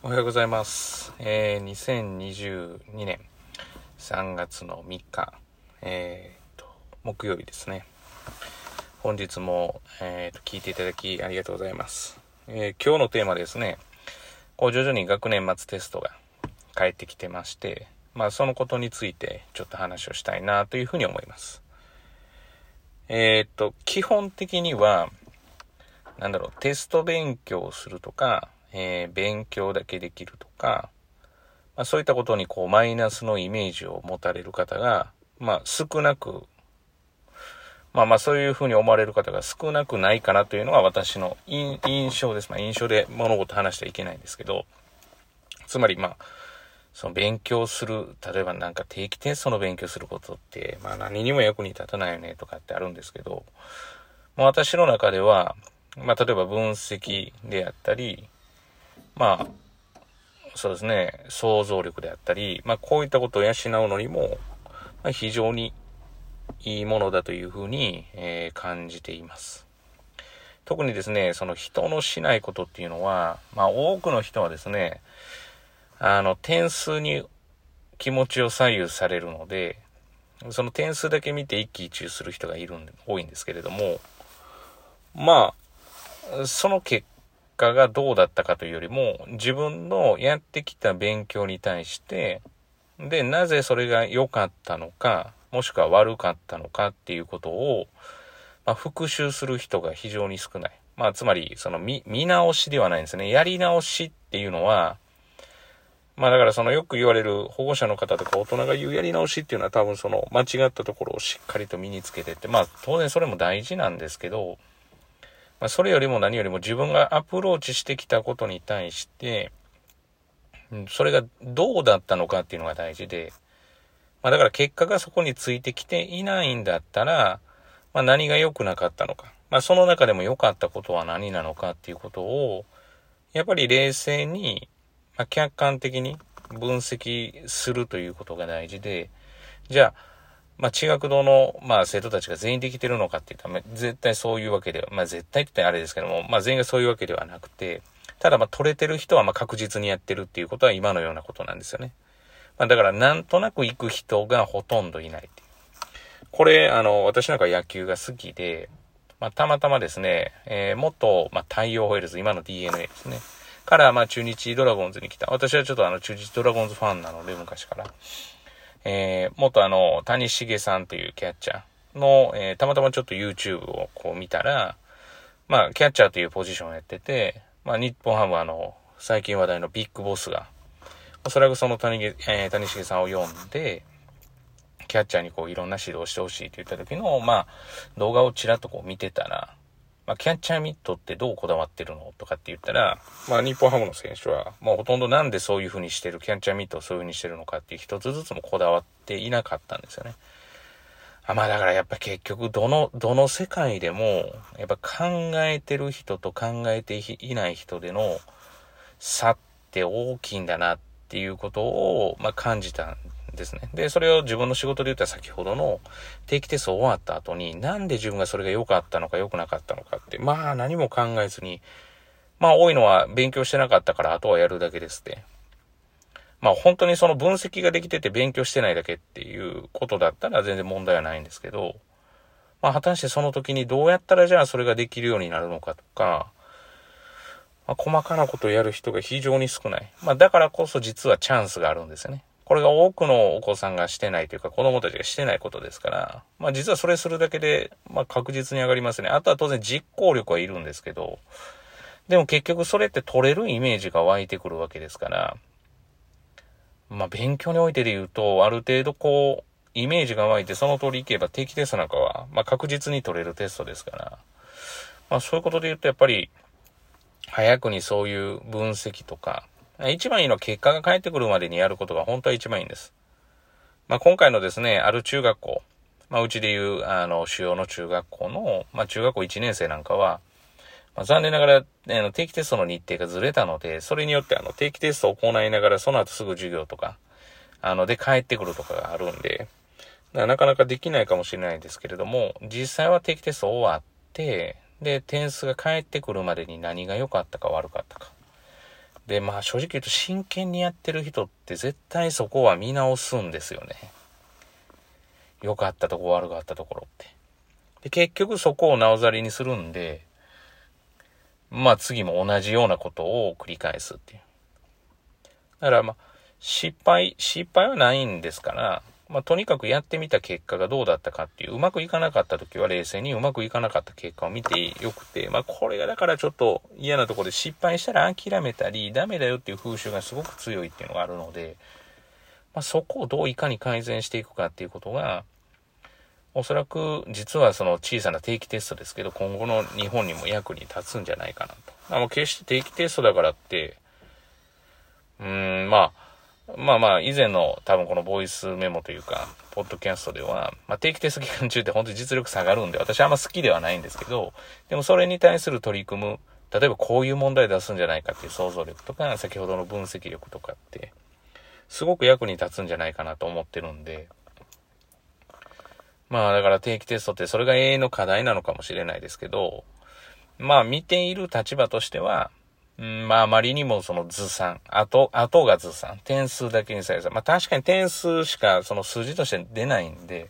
おはようございます。えー、2022年3月の3日、えー、と、木曜日ですね。本日も、えー、と、聞いていただきありがとうございます。えー今日のテーマですね、こう徐々に学年末テストが返ってきてまして、まあそのことについてちょっと話をしたいなというふうに思います。えっ、と、基本的には、なんだろう、テスト勉強をするとか、えー勉強だけできるとか、まあ、そういったことにこうマイナスのイメージを持たれる方が、まあ少なく、まあまあそういうふうに思われる方が少なくないかなというのが私の印象です。まあ印象で物事話してはいけないんですけど、つまりまあ、その勉強する、例えばなんか定期テストの勉強することって、まあ何にも役に立たないよねとかってあるんですけど、まあ私の中では、まあ例えば分析であったり、まあ、そうですね、想像力であったり、まあこういったことを養うのにも、まあ、非常にいいものだというふうに、えー感じています。特にですね、その人のしないことっていうのは、まあ多くの人はですね、あの、点数に気持ちを左右されるので、その点数だけ見て一喜一憂する人がいるんで、多いんですけれども、まあ、その結果がどうだったかというよりも、自分のやってきた勉強に対して、で、なぜそれが良かったのか、もしくは悪かったのかっていうことを、まあ、復習する人が非常に少ない。まあ、つまり、その見、見直しではないんですね。やり直しっていうのは、まあだからそのよく言われる保護者の方とか大人が言うやり直しっていうのは多分その間違ったところをしっかりと身につけてって、まあ当然それも大事なんですけど、まあそれよりも何よりも自分がアプローチしてきたことに対して、それがどうだったのかっていうのが大事で、まあだから結果がそこについてきていないんだったら、まあ何が良くなかったのか、まあその中でも良かったことは何なのかっていうことを、やっぱり冷静に、まあ、客観的に分析するということが大事で、じゃあ、まあ、地学堂の、まあ、生徒たちが全員できてるのかって言ったら、ま絶対そういうわけでは、まあ、絶対って言ったらあれですけども、まあ、全員がそういうわけではなくて、ただ、まあ、取れてる人は、まあ、確実にやってるっていうことは今のようなことなんですよね。まあ、だから、なんとなく行く人がほとんどいないっていう。これ、あの、私なんか野球が好きで、まあ、たまたまですね、えー、元、まあ、太陽ホエールズ、今の DNA ですね。から、まあ、中日ドラゴンズに来た。私はちょっとあの、中日ドラゴンズファンなので、昔から。えー、元あの、谷繁さんというキャッチャーの、えー、たまたまちょっと YouTube をこう見たら、まあ、キャッチャーというポジションをやってて、まあ、日本ハムはあの、最近話題のビッグボスが、おそらくその谷,、えー、谷繁さんを読んで、キャッチャーにこういろんな指導してほしいと言った時の、まあ、動画をちらっとこう見てたら、まあ、キャッチャーミットってどうこだわってるのとかって言ったら、まあ、日本ハムの選手は、まあ、ほとんどなんでそういう風にしてる、キャッチャーミットをそういう風にしてるのかっていう一つずつもこだわっていなかったんですよね。あまあ、だからやっぱ結局、どの、どの世界でも、やっぱ考えてる人と考えていない人での差って大きいんだなっていうことを、まあ、感じたんですね。で、それを自分の仕事で言ったら先ほどの定期テスト終わった後に、なんで自分がそれが良かったのか良くなかったのかって、まあ何も考えずに、まあ多いのは勉強してなかったからあとはやるだけですって。まあ本当にその分析ができてて勉強してないだけっていうことだったら全然問題はないんですけど、まあ果たしてその時にどうやったらじゃあそれができるようになるのかとか、まあ、細かなことをやる人が非常に少ない。まあだからこそ実はチャンスがあるんですよね。これが多くのお子さんがしてないというか子供たちがしてないことですから、まあ実はそれするだけで、まあ確実に上がりますね。あとは当然実行力はいるんですけど、でも結局それって取れるイメージが湧いてくるわけですから、まあ勉強においてで言うと、ある程度こう、イメージが湧いてその通りいけば定期テストなんかは、まあ確実に取れるテストですから、まあそういうことで言うとやっぱり、早くにそういう分析とか、一番いいのは結果が返ってくるまでにやることが本当は一番いいんです。まあ、今回のですね、ある中学校、まあ、うちでいう、あの、主要の中学校の、まあ、中学校1年生なんかは、まあ、残念ながら、あの、定期テストの日程がずれたので、それによって、あの、定期テストを行いながら、その後すぐ授業とか、あの、で帰ってくるとかがあるんで、なかなかできないかもしれないですけれども、実際は定期テスト終わって、で、点数が返ってくるまでに何が良かったか悪かったか。で、まあ正直言うと真剣にやってる人って絶対そこは見直すんですよね。良かったとこ悪かったところって。で、結局そこをなおざりにするんで、まあ次も同じようなことを繰り返すっていう。だからまあ、失敗、失敗はないんですから、まあとにかくやってみた結果がどうだったかっていう、うまくいかなかった時は冷静にうまくいかなかった結果を見てよくて、まあこれがだからちょっと嫌なところで失敗したら諦めたり、ダメだよっていう風習がすごく強いっていうのがあるので、まあそこをどういかに改善していくかっていうことが、おそらく実はその小さな定期テストですけど、今後の日本にも役に立つんじゃないかなと。あの決して定期テストだからって、うーん、まあ、まあまあ、以前の多分このボイスメモというか、ポッドキャストでは、まあ定期テスト期間中って本当に実力下がるんで、私あんま好きではないんですけど、でもそれに対する取り組む、例えばこういう問題出すんじゃないかっていう想像力とか、先ほどの分析力とかって、すごく役に立つんじゃないかなと思ってるんで、まあだから定期テストってそれが永遠の課題なのかもしれないですけど、まあ見ている立場としては、うん、まああまりにもその図算、後、後が図算、点数だけにされた。まあ確かに点数しかその数字として出ないんで、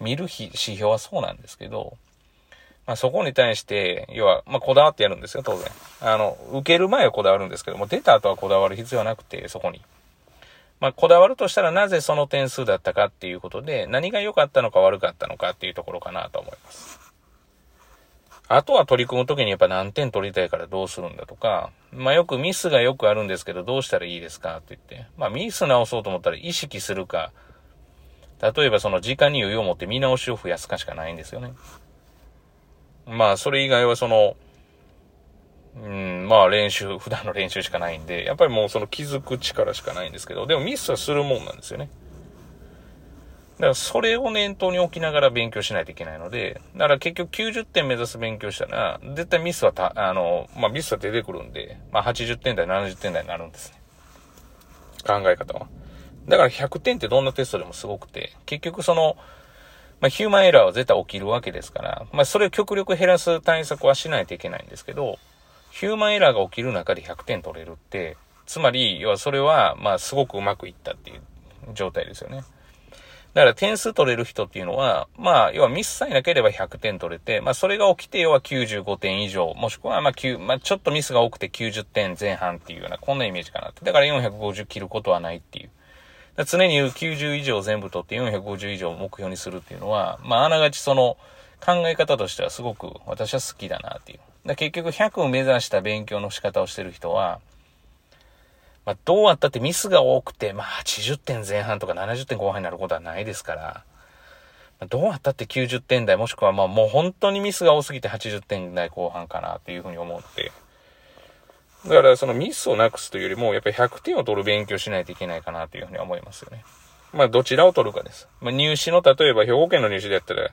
見る日指標はそうなんですけど、まあそこに対して、要は、まあこだわってやるんですよ、当然。あの、受ける前はこだわるんですけども、出た後はこだわる必要はなくて、そこに。まあ、こだわるとしたらなぜその点数だったかっていうことで、何が良かったのか悪かったのかっていうところかなと思います。あとは取り組むときにやっぱ何点取りたいからどうするんだとか、まあよくミスがよくあるんですけどどうしたらいいですか？って言って、まあミス直そうと思ったら意識するか、例えばその時間に余裕を持って見直しを増やすかしかないんですよね。まあそれ以外はその、うん、まあ練習、普段の練習しかないんで、やっぱりもうその気づく力しかないんですけど、でもミスはするもんなんですよね。だからそれを念頭に置きながら勉強しないといけないので、だから結局90点目指す勉強したら、絶対ミスはた、あの、まあミスは出てくるんで、まあ80点台、70点台になるんですね。考え方は。だから100点ってどんなテストでもすごくて、結局その、まあヒューマンエラーは絶対起きるわけですから、まあそれを極力減らす対策はしないといけないんですけど、ヒューマンエラーが起きる中で100点取れるって、つまり、要はそれは、まあ、すごくうまくいったっていう状態ですよね。だから点数取れる人っていうのは、まあ、要はミスさえなければ100点取れて、まあ、それが起きて、要は95点以上、もしくは、まあ、9、まあ、ちょっとミスが多くて90点前半っていうような、こんなイメージかなって。だから450切ることはないっていう。常に言う90以上全部取って450以上目標にするっていうのは、まあ、あながちその、考え方としてはすごく私は好きだなっていう。結局100を目指した勉強の仕方をしてる人は、まあ、どうあったってミスが多くて、まあ、80点前半とか70点後半になることはないですから、まあ、どうあったって90点台もしくはまあもう本当にミスが多すぎて80点台後半かなっていうふうに思って。だからそのミスをなくすというよりも、やっぱり100点を取る勉強しないといけないかなというふうに思いますよね。まあどちらを取るかです。まあ入試の例えば兵庫県の入試でやったら、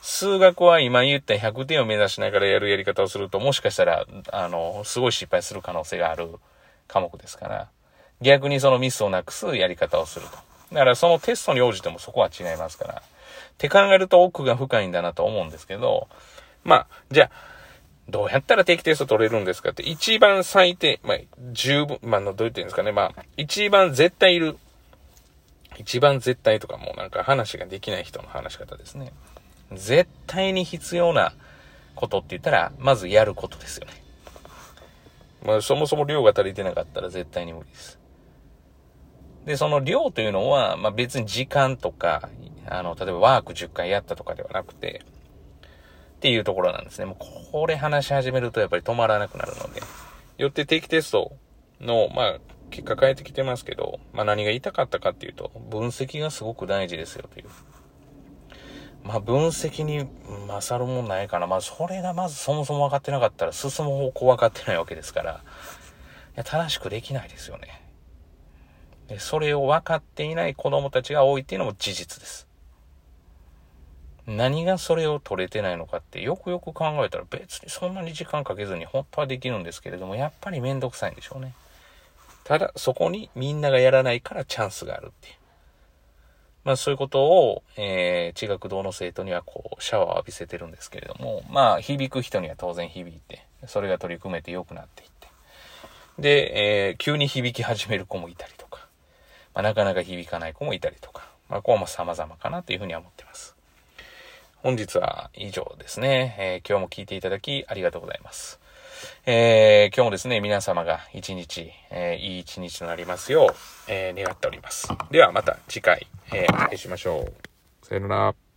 数学は今言った100点を目指しながらやるやり方をすると、もしかしたら、あの、すごい失敗する可能性がある科目ですから、逆にそのミスをなくすやり方をすると。だからそのテストに応じてもそこは違いますから。って考えると奥が深いんだなと思うんですけど、まあ、じゃあ、どうやったら定期テスト取れるんですかって、一番最低、まあ、十分、まあ、どう言ってんですかね、まあ、一番絶対いる、一番絶対とかもうなんか話ができない人の話し方ですね。絶対に必要なことって言ったら、まずやることですよね。まあ、そもそも量が足りてなかったら絶対に無理です。で、その量というのは、まあ、別に時間とか、あの、例えばワーク10回やったとかではなくて、っていうところなんですね。もうこれ話し始めるとやっぱり止まらなくなるので。よって定期テストの、まあ、結果変えてきてますけど、まあ何が言いたかったかっていうと、分析がすごく大事ですよという。まあ分析に勝るもんないかな。まあそれがまずそもそも分かってなかったら進む方向分かってないわけですから、いや正しくできないですよね。でそれを分かっていない子供たちが多いっていうのも事実です。何がそれを取れてないのかってよくよく考えたら別にそんなに時間かけずに本当はできるんですけれども、やっぱりめんどくさいんでしょうね。ただそこにみんながやらないからチャンスがあるっていう。まあそういうことを、えー、地学堂の生徒にはこう、シャワーを浴びせてるんですけれども、まあ響く人には当然響いて、それが取り組めて良くなっていって。で、えー、急に響き始める子もいたりとか、まあ、なかなか響かない子もいたりとか、まあ、ここはも様々かなというふうには思ってます。本日は以上ですね。えー、今日も聞いていただきありがとうございます。えー、今日もですね、皆様が一日、えー、いい一日となりますよう、えー、願っております。ではまた次回、えー、お会いしましょう。さよなら。